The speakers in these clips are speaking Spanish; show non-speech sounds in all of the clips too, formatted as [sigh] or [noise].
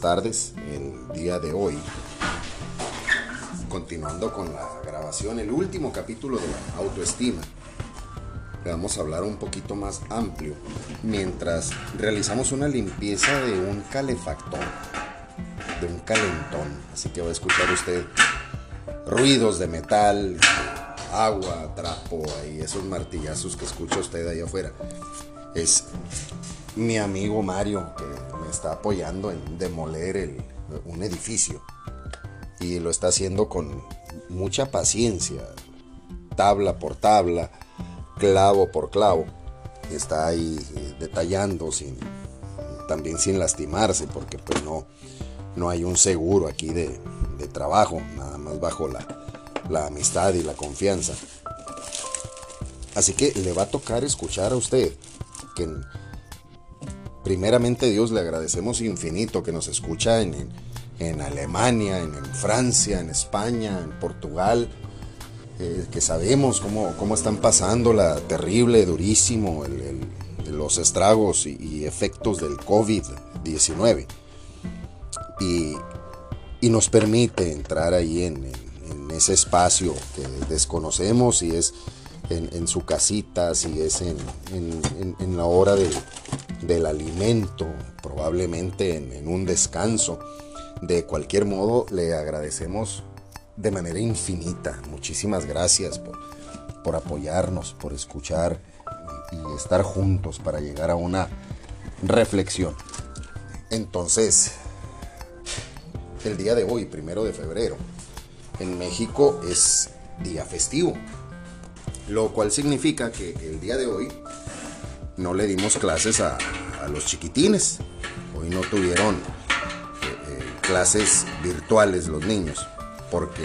tardes. El día de hoy, continuando con la grabación, el último capítulo de la autoestima, le vamos a hablar un poquito más amplio mientras realizamos una limpieza de un calefactor, de un calentón. Así que va a escuchar usted ruidos de metal, agua, trapo y esos martillazos que escucha usted ahí afuera. Es mi amigo Mario que está apoyando en demoler un edificio y lo está haciendo con mucha paciencia, tabla por tabla, clavo por clavo. Está ahí eh, detallando sin, también sin lastimarse porque pues no, no hay un seguro aquí de, trabajo, nada más bajo la, la amistad y la confianza. Así que le va a tocar escuchar a usted que primeramente Dios le agradecemos infinito que nos escucha en, Alemania, en, Francia, en España, en Portugal, eh, que sabemos cómo, cómo, están pasando la terrible, durísimo, los estragos y, efectos del COVID-19. Y, nos permite entrar ahí en, ese espacio que desconocemos y es en, su casita, si es en, la hora del alimento, probablemente en, un descanso. De cualquier modo, le agradecemos de manera infinita. Muchísimas gracias por, por apoyarnos, por escuchar y estar juntos para llegar a una reflexión. Entonces, el día de hoy, primero de febrero, en México es día festivo. Lo cual significa que el día de hoy no le dimos clases a, los chiquitines. Hoy no tuvieron eh, eh, clases virtuales los niños, porque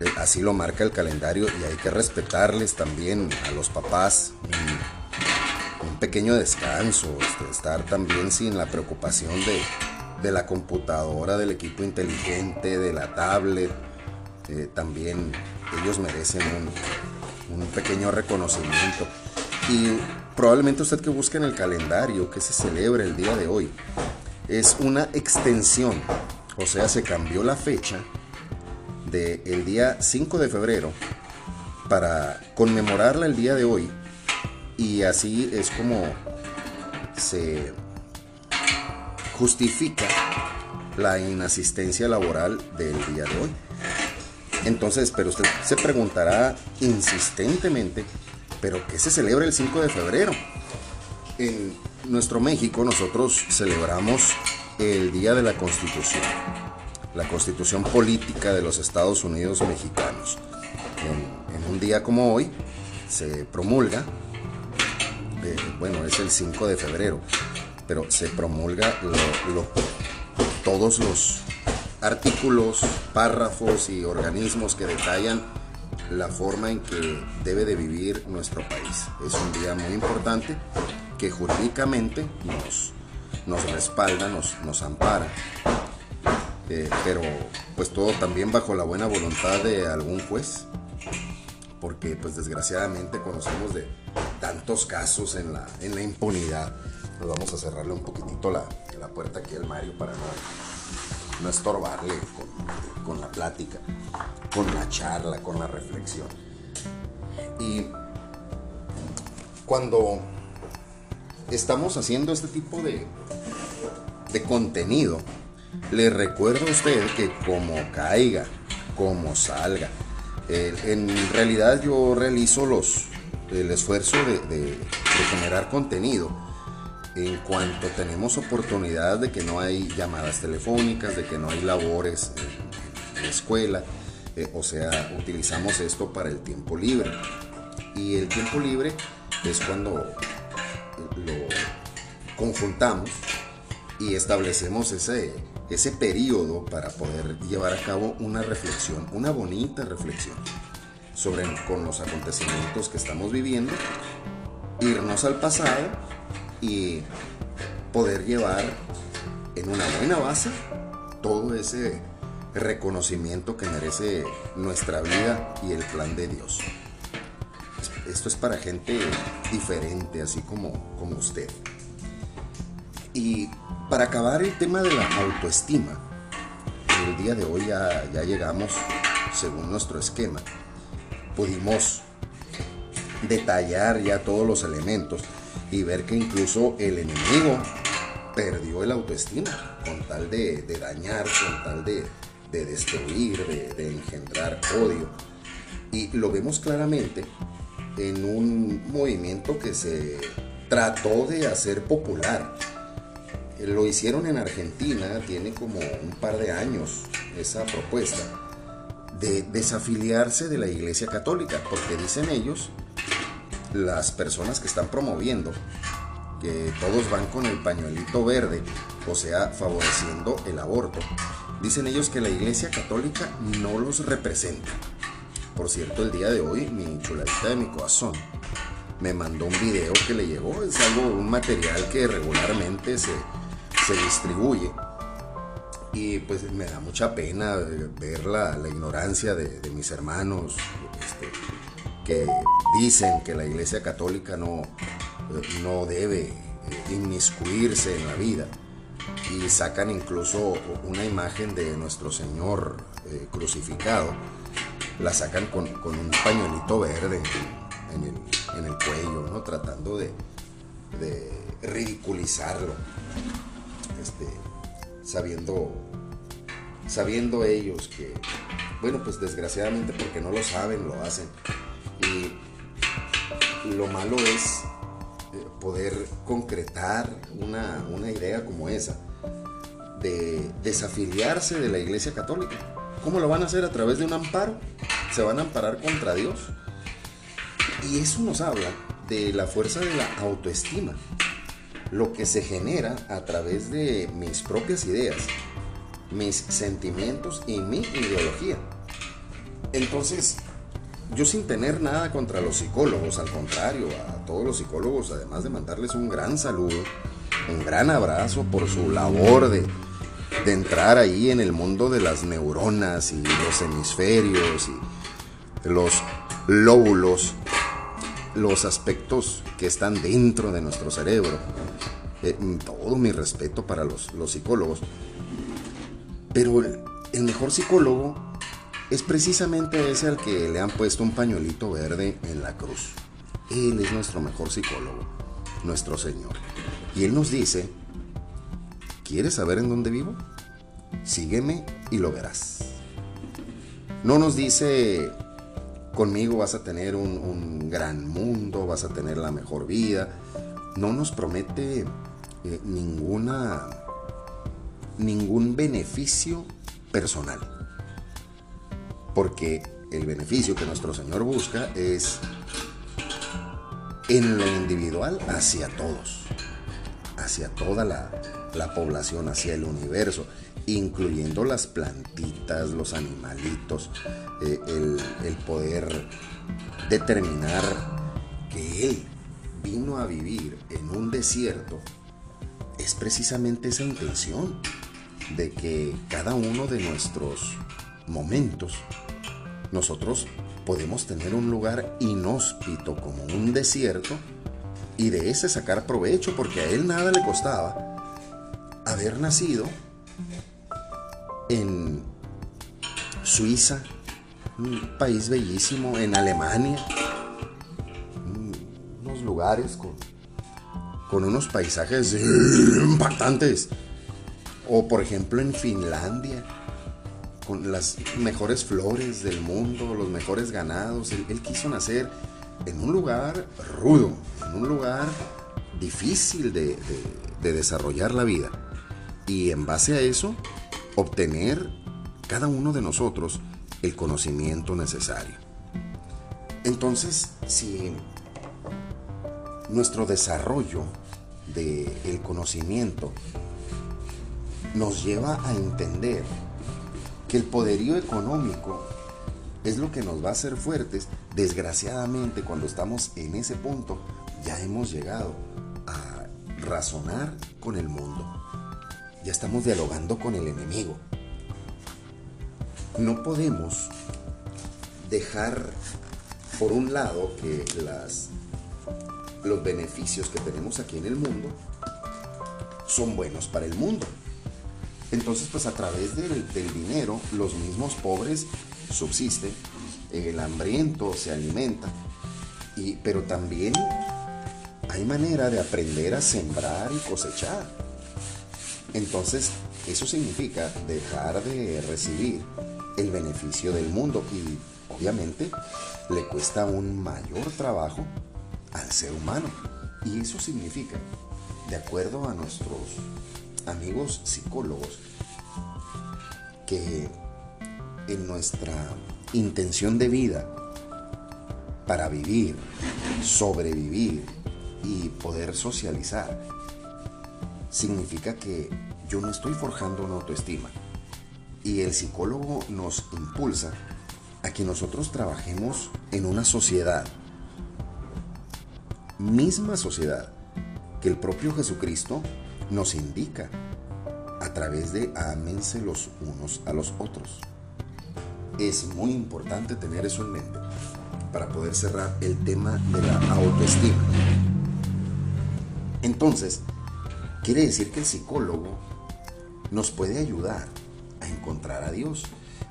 eh, así lo marca el calendario y hay que respetarles también a los papás un, pequeño descanso, este, estar también sin la preocupación de, la computadora, del equipo inteligente, de la tablet. también ellos merecen un, un pequeño reconocimiento. Y probablemente usted que busque en el calendario que se celebra el día de hoy, es una extensión, o sea, se cambió la fecha del el día 5 de febrero para conmemorarla el día de hoy y así es como se justifica la inasistencia laboral del día de hoy. Entonces, pero usted se preguntará insistentemente, ¿pero qué se celebra el 5 de febrero? En nuestro México nosotros celebramos el Día de la Constitución, la Constitución Política de los Estados Unidos Mexicanos. En, un día como hoy se promulga, eh, bueno, es el 5 de febrero, pero se promulga todos los artículos, párrafos y organismos que detallan la forma en que debe de vivir nuestro país. Es un día muy importante que jurídicamente nos, nos respalda, nos, nos ampara. Eh, pero pues todo también bajo la buena voluntad de algún juez, porque pues desgraciadamente conocemos de tantos casos en la, en la impunidad. Nos vamos a cerrarle un poquitito la, la puerta aquí al Mario para no no estorbarle con, la plática, con la charla, con la reflexión. Y cuando estamos haciendo este tipo de, de contenido, le recuerdo a usted que como caiga, como salga, en realidad yo realizo los, el esfuerzo de generar contenido en cuanto tenemos oportunidad de que no hay llamadas telefónicas, de que no hay labores en la escuela, eh, o sea, utilizamos esto para el tiempo libre. Y el tiempo libre es cuando lo conjuntamos y establecemos ese, ese periodo para poder llevar a cabo una reflexión, una bonita reflexión sobre con los acontecimientos que estamos viviendo, irnos al pasado y poder llevar en una buena base todo ese reconocimiento que merece nuestra vida y el plan de Dios. Esto es para gente diferente, así como, como usted. Y para acabar el tema de la autoestima, el día de hoy ya, ya llegamos, según nuestro esquema, pudimos detallar ya todos los elementos y ver que incluso el enemigo perdió el autoestima con tal de, dañar, con tal de, destruir, de, de, engendrar odio. Y lo vemos claramente en un movimiento que se trató de hacer popular. Lo hicieron en Argentina, tiene como un par de años esa propuesta de desafiliarse de la Iglesia Católica, porque dicen ellos, las personas que están promoviendo, que todos van con el pañuelito verde, o sea, favoreciendo el aborto, dicen ellos que la Iglesia Católica no los representa. Por cierto, el día de hoy, mi chuladita de mi corazón me mandó un video que le llegó, es algo, un material que regularmente se, se distribuye. Y pues me da mucha pena ver la, ignorancia de, mis hermanos este, que dicen que la Iglesia Católica no, no debe eh, inmiscuirse en la vida. Y sacan incluso una imagen de nuestro Señor eh, crucificado. La sacan con, un pañuelito verde en, el, cuello, ¿no? tratando de, de ridiculizarlo. Este, sabiendo, sabiendo ellos que, bueno, pues desgraciadamente porque no lo saben, lo hacen. Lo malo es eh, poder concretar una, una idea como esa, de desafiliarse de la Iglesia Católica. ¿Cómo lo van a hacer? A través de un amparo. Se van a amparar contra Dios. Y eso nos habla de la fuerza de la autoestima lo que se genera a través de mis propias ideas, mis sentimientos y mi ideología. Entonces, yo sin tener nada contra los psicólogos, al contrario, a todos los psicólogos, además de mandarles un gran saludo, un gran abrazo por su labor de, de entrar ahí en el mundo de las neuronas y los hemisferios y los lóbulos los aspectos que están dentro de nuestro cerebro. Eh, todo mi respeto para los, psicólogos. Pero el, mejor psicólogo es precisamente ese al que le han puesto un pañuelito verde en la cruz. Él es nuestro mejor psicólogo, nuestro Señor. Y Él nos dice, ¿quieres saber en dónde vivo? Sígueme y lo verás. No nos dice, conmigo vas a tener un, gran mundo, vas a tener la mejor vida. No nos promete eh, ninguna, ningún beneficio personal. Porque el beneficio que nuestro Señor busca es en lo individual hacia todos, hacia toda la, la población, hacia el universo incluyendo las plantitas, los animalitos, eh, el, poder determinar que Él vino a vivir en un desierto, es precisamente esa intención de que cada uno de nuestros momentos, nosotros podemos tener un lugar inhóspito como un desierto y de ese sacar provecho porque a él nada le costaba haber nacido en Suiza, un país bellísimo, en Alemania, unos lugares con, con unos paisajes [laughs] impactantes. O por ejemplo en Finlandia, con las mejores flores del mundo, los mejores ganados. Él, quiso nacer en un lugar rudo, en un lugar difícil de desarrollar la vida. Y en base a eso, obtener cada uno de nosotros el conocimiento necesario. Entonces, si nuestro desarrollo del conocimiento nos lleva a entender que el poderío económico es lo que nos va a hacer fuertes, desgraciadamente cuando estamos en ese punto ya hemos llegado a razonar con el mundo ya estamos dialogando con el enemigo. No podemos dejar por un lado que las, los beneficios que tenemos aquí en el mundo son buenos para el mundo. Entonces, pues a través del, dinero, los mismos pobres subsisten, el hambriento se alimenta, y, pero también hay manera de aprender a sembrar y cosechar. Entonces, eso significa dejar de recibir el beneficio del mundo y obviamente le cuesta un mayor trabajo al ser humano. Y eso significa, de acuerdo a nuestros amigos psicólogos, que en nuestra intención de vida para vivir, sobrevivir y poder socializar, significa que yo no estoy forjando una autoestima. Y el psicólogo nos impulsa a que nosotros trabajemos en una sociedad, misma sociedad, que el propio Jesucristo nos indica a través de amense los unos a los otros. Es muy importante tener eso en mente para poder cerrar el tema de la autoestima. Entonces, quiere decir que el psicólogo nos puede ayudar a encontrar a Dios.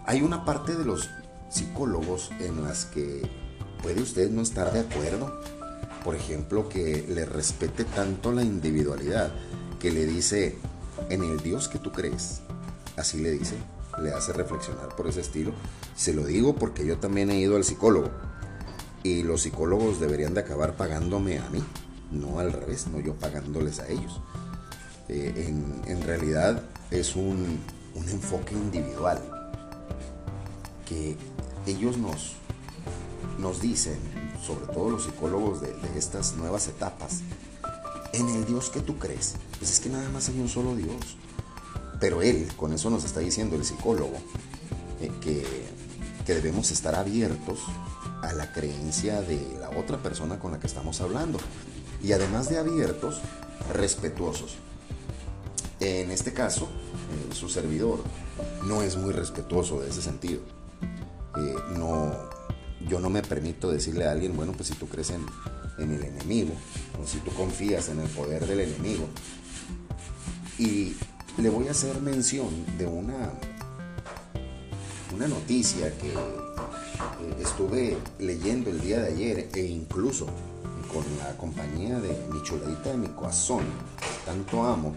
Hay una parte de los psicólogos en las que puede usted no estar de acuerdo. Por ejemplo, que le respete tanto la individualidad, que le dice, en el Dios que tú crees, así le dice, le hace reflexionar por ese estilo. Se lo digo porque yo también he ido al psicólogo y los psicólogos deberían de acabar pagándome a mí, no al revés, no yo pagándoles a ellos. Eh, en, realidad es un, enfoque individual que ellos nos, nos dicen, sobre todo los psicólogos de, estas nuevas etapas, en el Dios que tú crees. Pues es que nada más hay un solo Dios. Pero Él, con eso nos está diciendo el psicólogo, eh, que, que debemos estar abiertos a la creencia de la otra persona con la que estamos hablando. Y además de abiertos, respetuosos. En este caso, eh, su servidor no es muy respetuoso de ese sentido. Eh, no, yo no me permito decirle a alguien, bueno, pues si tú crees en, el enemigo, o si tú confías en el poder del enemigo, y le voy a hacer mención de una, una noticia que eh, estuve leyendo el día de ayer e incluso con la compañía de mi chuladita de mi corazón, tanto amo,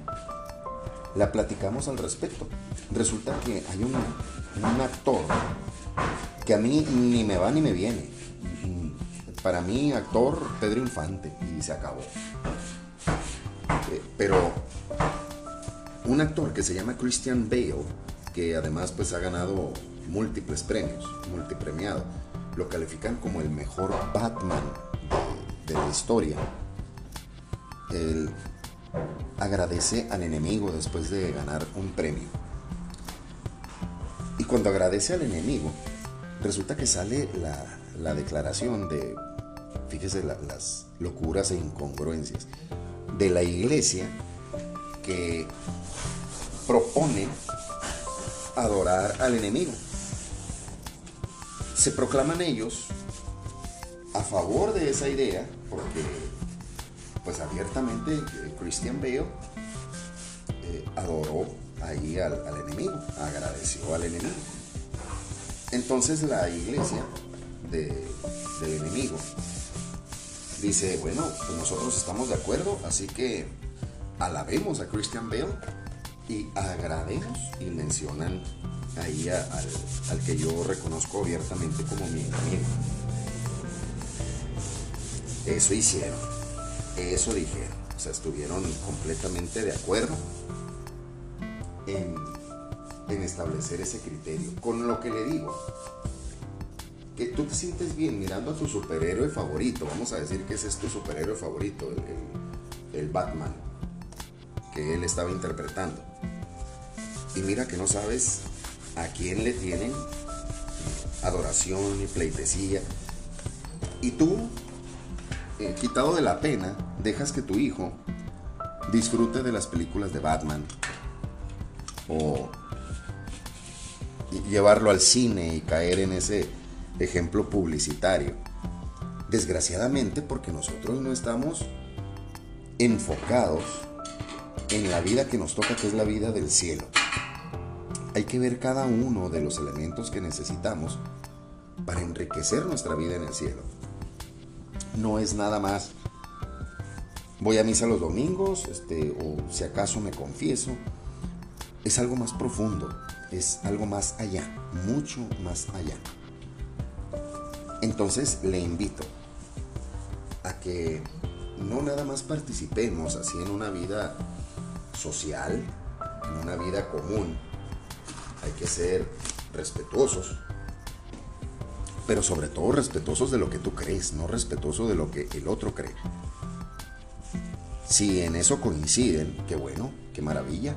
la platicamos al respecto. Resulta que hay un actor que a mí ni me va ni me viene. Para mí, actor Pedro Infante y se acabó. Eh, pero un actor que se llama Christian Bale, que además pues ha ganado múltiples premios, multipremiado, lo califican como el mejor Batman de, de la historia. Él agradece al enemigo después de ganar un premio. Y cuando agradece al enemigo, resulta que sale la, declaración de, fíjese, las locuras e incongruencias de la iglesia que propone adorar al enemigo. Se proclaman ellos a favor de esa idea, porque pues abiertamente Christian Bale eh, adoró ahí al, enemigo, agradeció al enemigo. Entonces la iglesia del enemigo dice, bueno, pues nosotros estamos de acuerdo, así que alabemos a Christian Bale y agrademos y mencionan ahí al, al, que yo reconozco abiertamente como mi enemigo. Eso hicieron, eso dijeron, o sea, estuvieron completamente de acuerdo en en establecer ese criterio. Con lo que le digo, que tú te sientes bien mirando a tu superhéroe favorito, vamos a decir que ese es tu superhéroe favorito, el, Batman, que él estaba interpretando. Y mira que no sabes a quién le tienen adoración y pleitesía. Y tú, eh, quitado de la pena, dejas que tu hijo disfrute de las películas de Batman o llevarlo al cine y caer en ese ejemplo publicitario. Desgraciadamente porque nosotros no estamos enfocados en la vida que nos toca, que es la vida del cielo. Hay que ver cada uno de los elementos que necesitamos para enriquecer nuestra vida en el cielo. No es nada más voy a misa los domingos, este, o si acaso me confieso. Es algo más profundo, es algo más allá, mucho más allá. Entonces le invito a que no nada más participemos así en una vida social, en una vida común. Hay que ser respetuosos, pero sobre todo respetuosos de lo que tú crees, no respetuosos de lo que el otro cree. Si en eso coinciden, qué bueno, qué maravilla.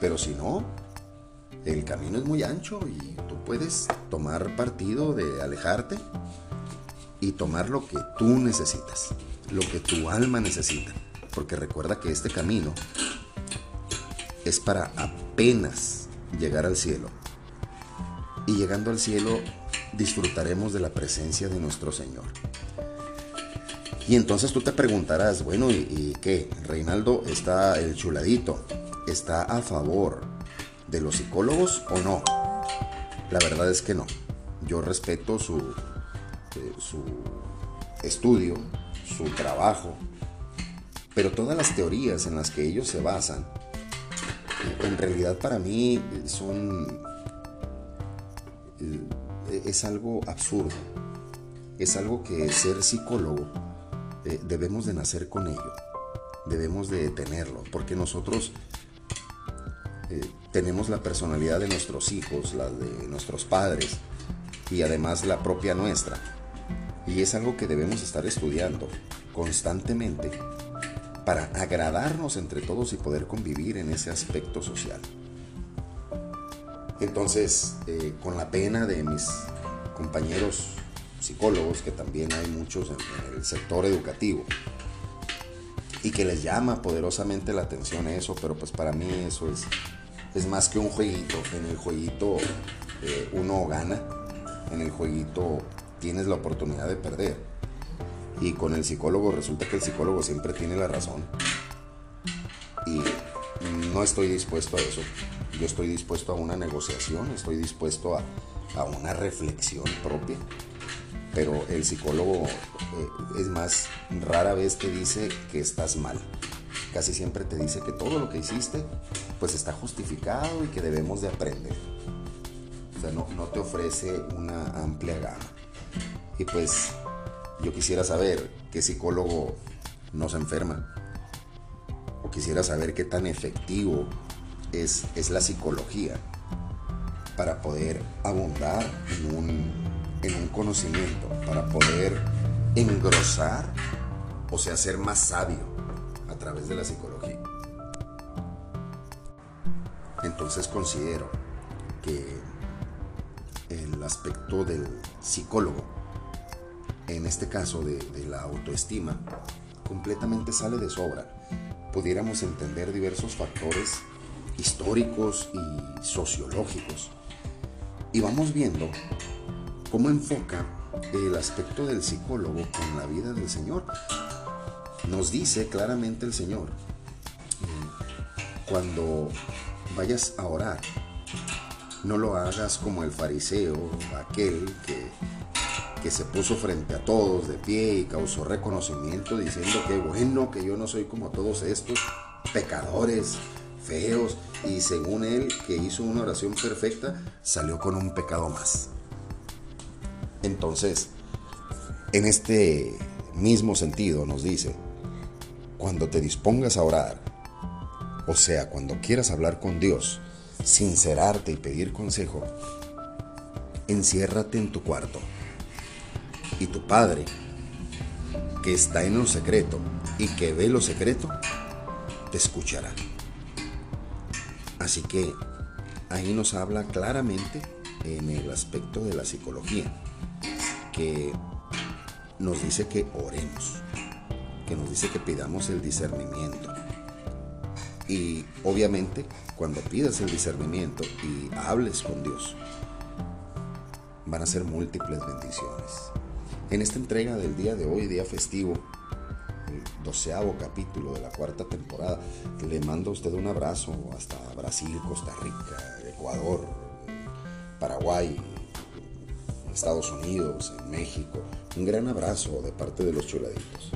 Pero si no, el camino es muy ancho y tú puedes tomar partido de alejarte y tomar lo que tú necesitas, lo que tu alma necesita. Porque recuerda que este camino es para apenas llegar al cielo. Y llegando al cielo disfrutaremos de la presencia de nuestro Señor. Y entonces tú te preguntarás, bueno, ¿y, qué? Reinaldo está el chuladito, ¿está a favor de los psicólogos o no? La verdad es que no. Yo respeto su, eh, su estudio, su trabajo, pero todas las teorías en las que ellos se basan, en realidad para mí son... Eh, es algo absurdo. Es algo que ser psicólogo eh, debemos de nacer con ello, debemos de tenerlo, porque nosotros eh, tenemos la personalidad de nuestros hijos, la de nuestros padres y además la propia nuestra. Y es algo que debemos estar estudiando constantemente para agradarnos entre todos y poder convivir en ese aspecto social. Entonces, eh, con la pena de mis compañeros psicólogos, que también hay muchos en, el sector educativo, y que les llama poderosamente la atención eso, pero pues para mí eso es, es más que un jueguito. En el jueguito eh, uno gana, en el jueguito tienes la oportunidad de perder. Y con el psicólogo resulta que el psicólogo siempre tiene la razón. Y no estoy dispuesto a eso. Yo estoy dispuesto a una negociación, estoy dispuesto a, a una reflexión propia pero el psicólogo eh, es más rara vez te dice que estás mal. Casi siempre te dice que todo lo que hiciste pues está justificado y que debemos de aprender. O sea, no, no te ofrece una amplia gama. Y pues yo quisiera saber qué psicólogo nos enferma. O quisiera saber qué tan efectivo es, es la psicología para poder abundar en un en un conocimiento para poder engrosar, o sea, ser más sabio través de la psicología. Entonces considero que el aspecto del psicólogo, en este caso de, de la autoestima, completamente sale de sobra. Pudiéramos entender diversos factores históricos y sociológicos. Y vamos viendo cómo enfoca el aspecto del psicólogo con la vida del Señor. Nos dice claramente el Señor, cuando vayas a orar, no lo hagas como el fariseo, aquel que, que se puso frente a todos de pie y causó reconocimiento diciendo que bueno, que yo no soy como todos estos pecadores feos y según él que hizo una oración perfecta, salió con un pecado más. Entonces, en este mismo sentido nos dice, cuando te dispongas a orar, o sea, cuando quieras hablar con Dios, sincerarte y pedir consejo, enciérrate en tu cuarto. Y tu Padre, que está en lo secreto y que ve lo secreto, te escuchará. Así que ahí nos habla claramente en el aspecto de la psicología que nos dice que oremos, que nos dice que pidamos el discernimiento. Y obviamente cuando pidas el discernimiento y hables con Dios, van a ser múltiples bendiciones. En esta entrega del día de hoy, día festivo, doceavo capítulo de la cuarta temporada. Le mando a usted un abrazo hasta Brasil, Costa Rica, Ecuador, Paraguay, Estados Unidos, México. Un gran abrazo de parte de los chuladitos.